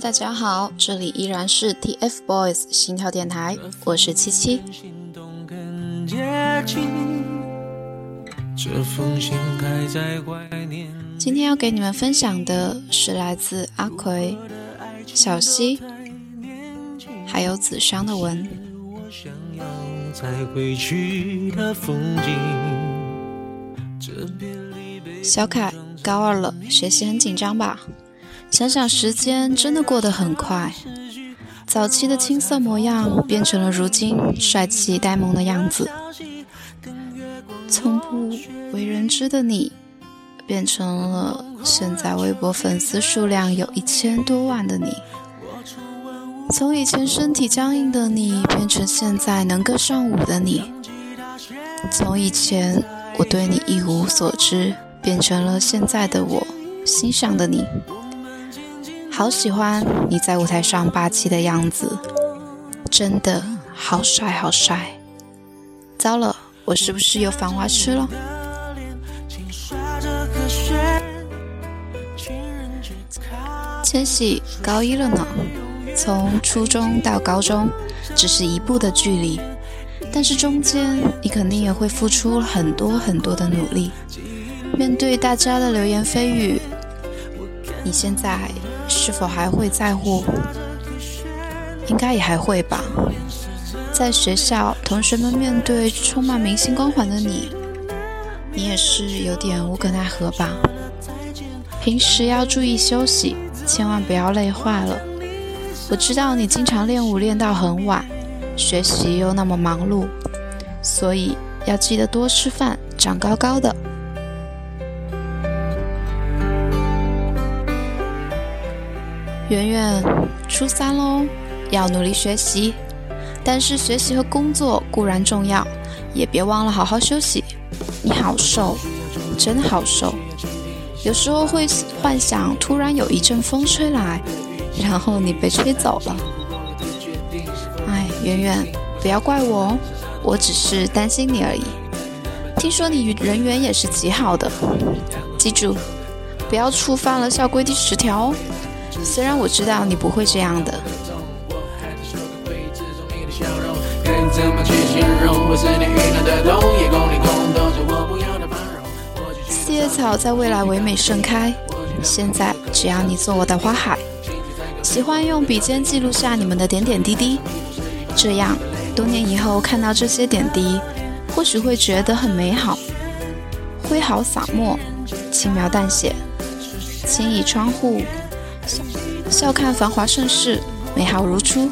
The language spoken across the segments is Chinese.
大家好，这里依然是 TFBOYS 心跳电台，我是七七。今天要给你们分享的是来自阿奎、小溪，还有子商的文。小凯，高二了，学习很紧张吧？想想时间真的过得很快，早期的青涩模样变成了如今帅气呆萌的样子，从不为人知的你，变成了现在微博粉丝数量有一千多万的你，从以前身体僵硬的你，变成现在能歌善舞的你，从以前我对你一无所知，变成了现在的我欣赏的你。好喜欢你在舞台上霸气的样子，真的好帅好帅！糟了，我是不是有繁花痴了？千玺高一了呢，从初中到高中只是一步的距离，但是中间你肯定也会付出很多很多的努力。面对大家的流言蜚语，你现在？是否还会在乎？应该也还会吧。在学校，同学们面对充满明星光环的你，你也是有点无可奈何吧。平时要注意休息，千万不要累坏了。我知道你经常练舞练到很晚，学习又那么忙碌，所以要记得多吃饭，长高高的。圆圆，初三喽，要努力学习。但是学习和工作固然重要，也别忘了好好休息。你好瘦，真好瘦。有时候会幻想突然有一阵风吹来，然后你被吹走了。哎，圆圆，不要怪我哦，我只是担心你而已。听说你人缘也是极好的，记住，不要触犯了校规第十条哦。虽然我知道你不会这样的。四叶草在未来唯美盛开，现在只要你做我的花海。喜欢用笔尖记录下你们的点点滴滴，这样多年以后看到这些点滴，或许会觉得很美好。挥毫洒墨，轻描淡写，轻倚窗户。笑看繁华盛世，美好如初；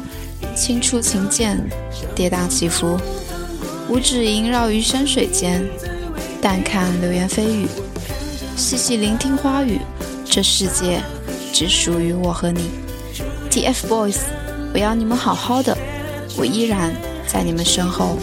轻触琴键，跌宕起伏；五指萦绕于山水间，淡看流言蜚语，细细聆听花语。这世界只属于我和你。TFBOYS，我要你们好好的，我依然在你们身后。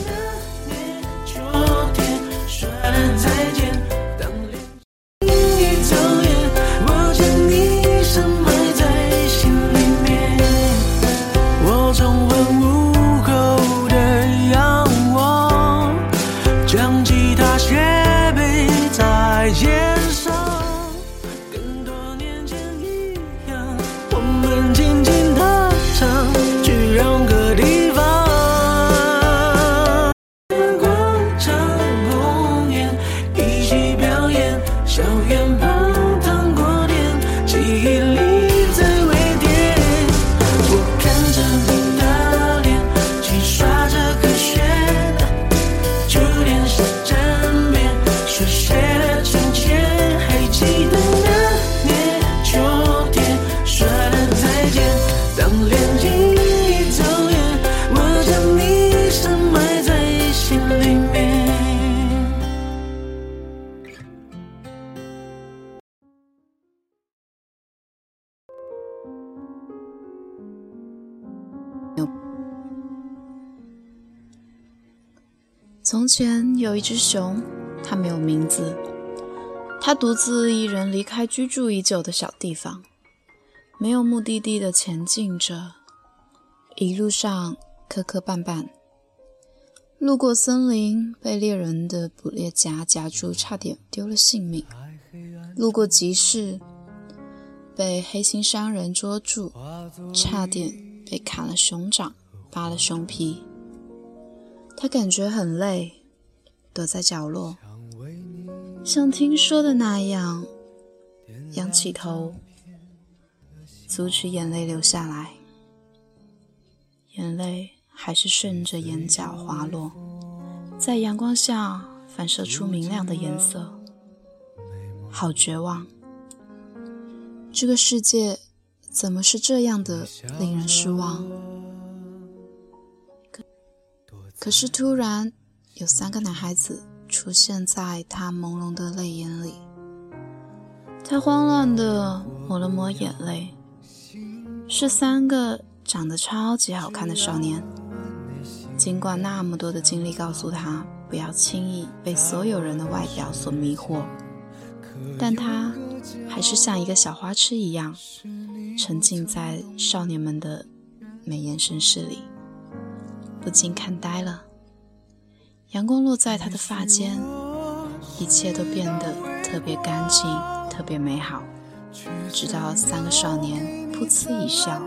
从前有一只熊，它没有名字。它独自一人离开居住已久的小地方，没有目的地的前进着。一路上磕磕绊绊，路过森林，被猎人的捕猎夹夹住，差点丢了性命；路过集市，被黑心商人捉住，差点被砍了熊掌、扒了熊皮。他感觉很累，躲在角落，像听说的那样，仰起头，阻止眼泪流下来。眼泪还是顺着眼角滑落，在阳光下反射出明亮的颜色。好绝望！这个世界怎么是这样的令人失望？可可是突然有三个男孩子出现在他朦胧的泪眼里，他慌乱地抹了抹眼泪，是三个长得超级好看的少年。尽管那么多的经历告诉他不要轻易被所有人的外表所迷惑。但他还是像一个小花痴一样，沉浸在少年们的美颜盛世里，不禁看呆了。阳光落在他的发间，一切都变得特别干净，特别美好。直到三个少年噗呲一笑。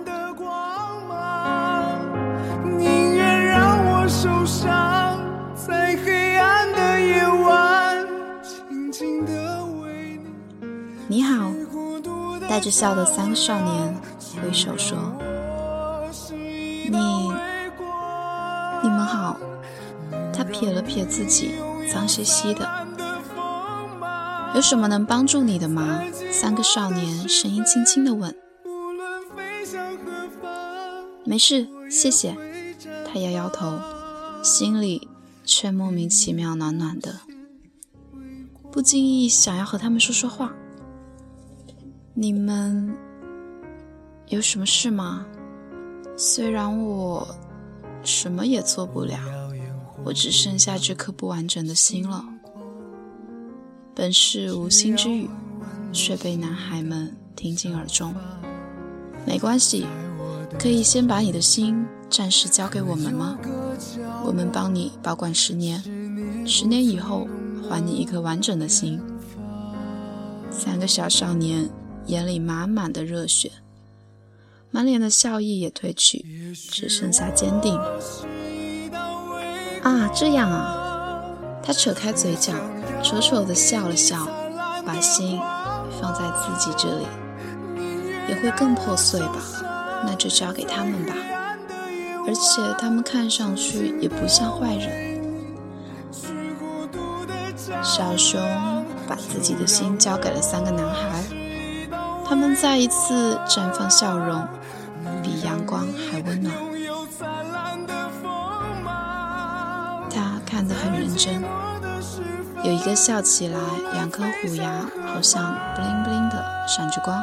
宁愿让我受伤，带着笑的三个少年挥手说：“你，你们好。”他撇了撇自己，脏兮兮的。有什么能帮助你的吗？三个少年声音轻轻的问。没事，谢谢。他摇摇头，心里却莫名其妙暖暖的，不经意想要和他们说说话。你们有什么事吗？虽然我什么也做不了，我只剩下这颗不完整的心了。本是无心之语，却被男孩们听进耳中。没关系，可以先把你的心暂时交给我们吗？我们帮你保管十年，十年以后还你一颗完整的心。三个小少年。眼里满满的热血，满脸的笑意也褪去，只剩下坚定。啊，这样啊！他扯开嘴角，丑丑的笑了笑，把心放在自己这里，也会更破碎吧？那就交给他们吧。而且他们看上去也不像坏人。小熊把自己的心交给了三个男孩。他们再一次绽放笑容，比阳光还温暖。他看得很认真，有一个笑起来，两颗虎牙好像 bling bling 的闪着光，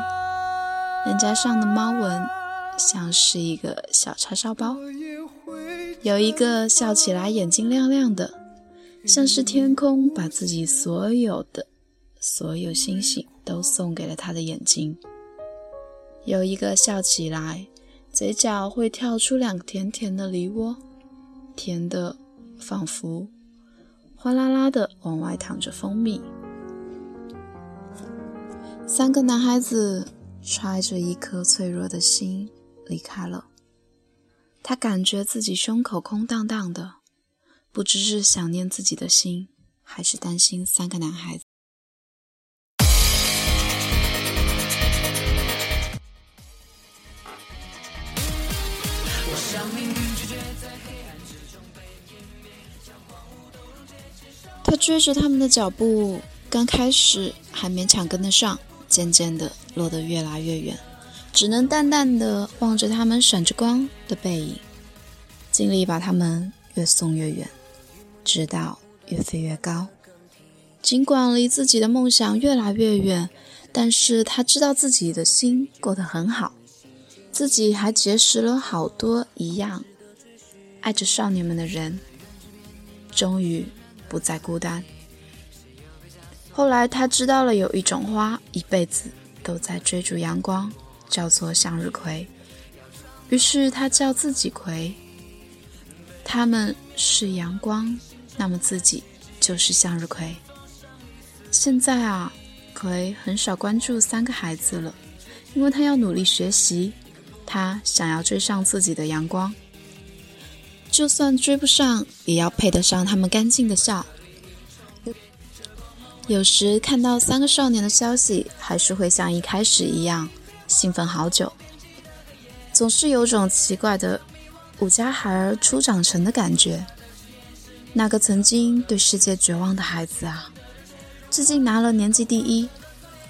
脸颊上的猫纹像是一个小叉烧包。有一个笑起来眼睛亮亮的，像是天空把自己所有的所有星星。都送给了他的眼睛。有一个笑起来，嘴角会跳出两个甜甜的梨窝，甜的仿佛哗啦啦的往外淌着蜂蜜。三个男孩子揣着一颗脆弱的心离开了。他感觉自己胸口空荡荡的，不知是想念自己的心，还是担心三个男孩子。他追着他们的脚步，刚开始还勉强跟得上，渐渐的落得越来越远，只能淡淡的望着他们闪着光的背影，尽力把他们越送越远，直到越飞越高。尽管离自己的梦想越来越远，但是他知道自己的心过得很好，自己还结识了好多一样。爱着少年们的人，终于不再孤单。后来他知道了有一种花，一辈子都在追逐阳光，叫做向日葵。于是他叫自己葵。他们是阳光，那么自己就是向日葵。现在啊，葵很少关注三个孩子了，因为他要努力学习，他想要追上自己的阳光。就算追不上，也要配得上他们干净的笑。有时看到三个少年的消息，还是会像一开始一样兴奋好久。总是有种奇怪的五家孩儿初长成的感觉。那个曾经对世界绝望的孩子啊，最近拿了年级第一。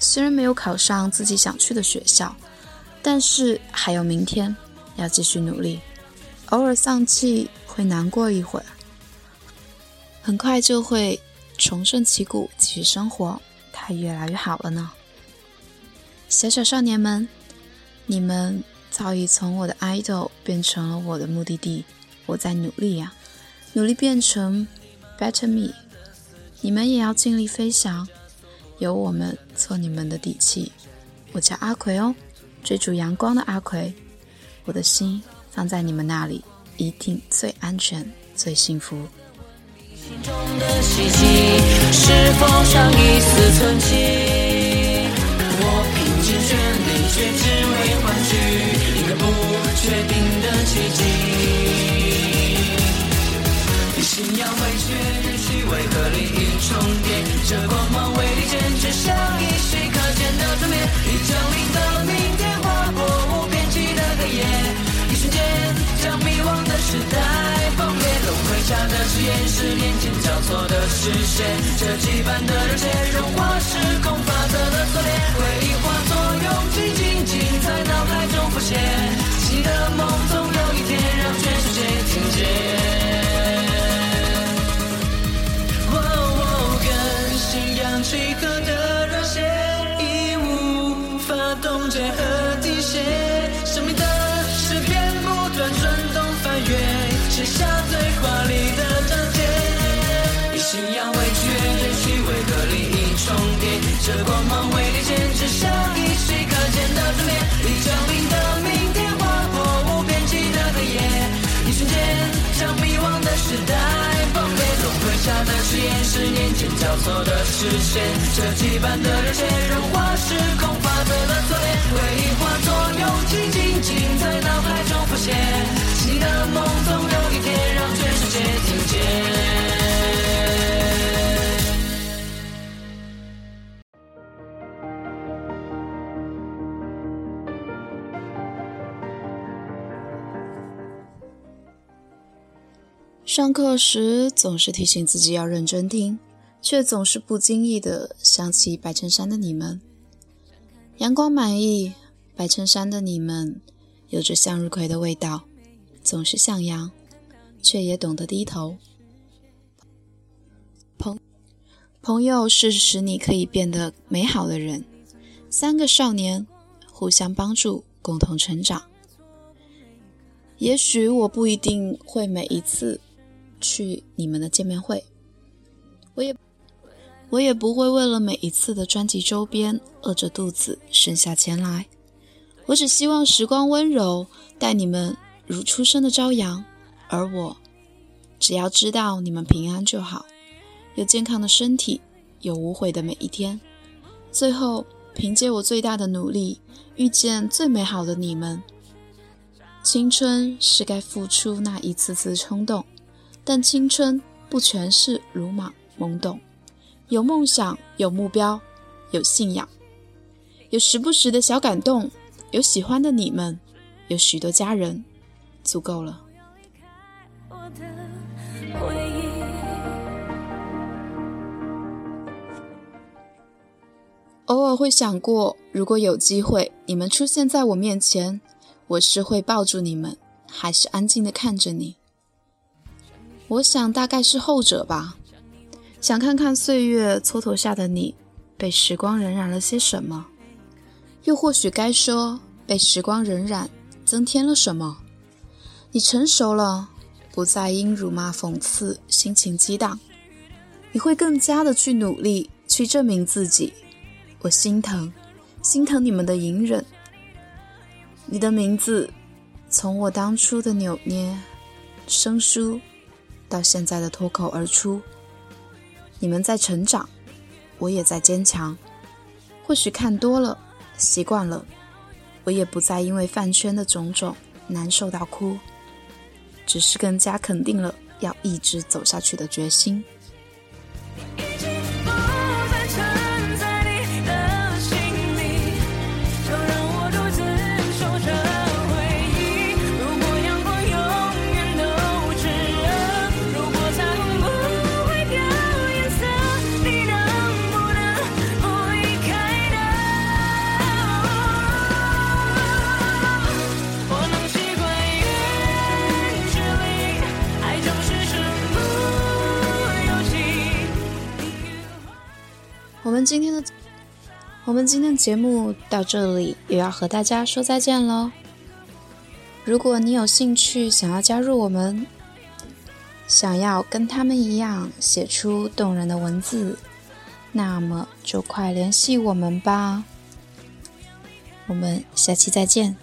虽然没有考上自己想去的学校，但是还有明天，要继续努力。偶尔丧气。会难过一会儿，很快就会重振旗鼓，继续生活。他越来越好了呢。小小少年们，你们早已从我的 idol 变成了我的目的地。我在努力呀，努力变成 better me。你们也要尽力飞翔，有我们做你们的底气。我叫阿奎哦，追逐阳光的阿奎。我的心放在你们那里。一定最安全、最幸福。是否尚一丝存这光芒威力简直像一稀可见的转变，已降临的明天划破无边际的黑夜，一瞬间将迷惘的时代崩裂，轮回下的誓言是年前交错的视线，这羁绊的热血融化时空法则的锁链，回忆化作勇气，静静在脑海中浮现。你的梦总有一天让全世界听见。上课时总是提醒自己要认真听，却总是不经意的想起白衬衫的你们。阳光满溢，白衬衫的你们有着向日葵的味道。总是向阳，却也懂得低头。朋朋友是使你可以变得美好的人。三个少年互相帮助，共同成长。也许我不一定会每一次去你们的见面会，我也我也不会为了每一次的专辑周边饿着肚子剩下钱来。我只希望时光温柔，待你们。如初生的朝阳，而我只要知道你们平安就好，有健康的身体，有无悔的每一天。最后，凭借我最大的努力，遇见最美好的你们。青春是该付出那一次次冲动，但青春不全是鲁莽懵懂，有梦想，有目标，有信仰，有时不时的小感动，有喜欢的你们，有许多家人。足够了。偶尔会想过，如果有机会，你们出现在我面前，我是会抱住你们，还是安静的看着你？我想大概是后者吧。想看看岁月蹉跎下的你，被时光荏苒了些什么？又或许该说，被时光荏苒增添了什么？你成熟了，不再因辱骂、讽刺心情激荡，你会更加的去努力，去证明自己。我心疼，心疼你们的隐忍。你的名字，从我当初的扭捏、生疏，到现在的脱口而出。你们在成长，我也在坚强。或许看多了，习惯了，我也不再因为饭圈的种种难受到哭，只是更加肯定了要一直走下去的决心。我们今天节目到这里也要和大家说再见喽。如果你有兴趣想要加入我们，想要跟他们一样写出动人的文字，那么就快联系我们吧。我们下期再见。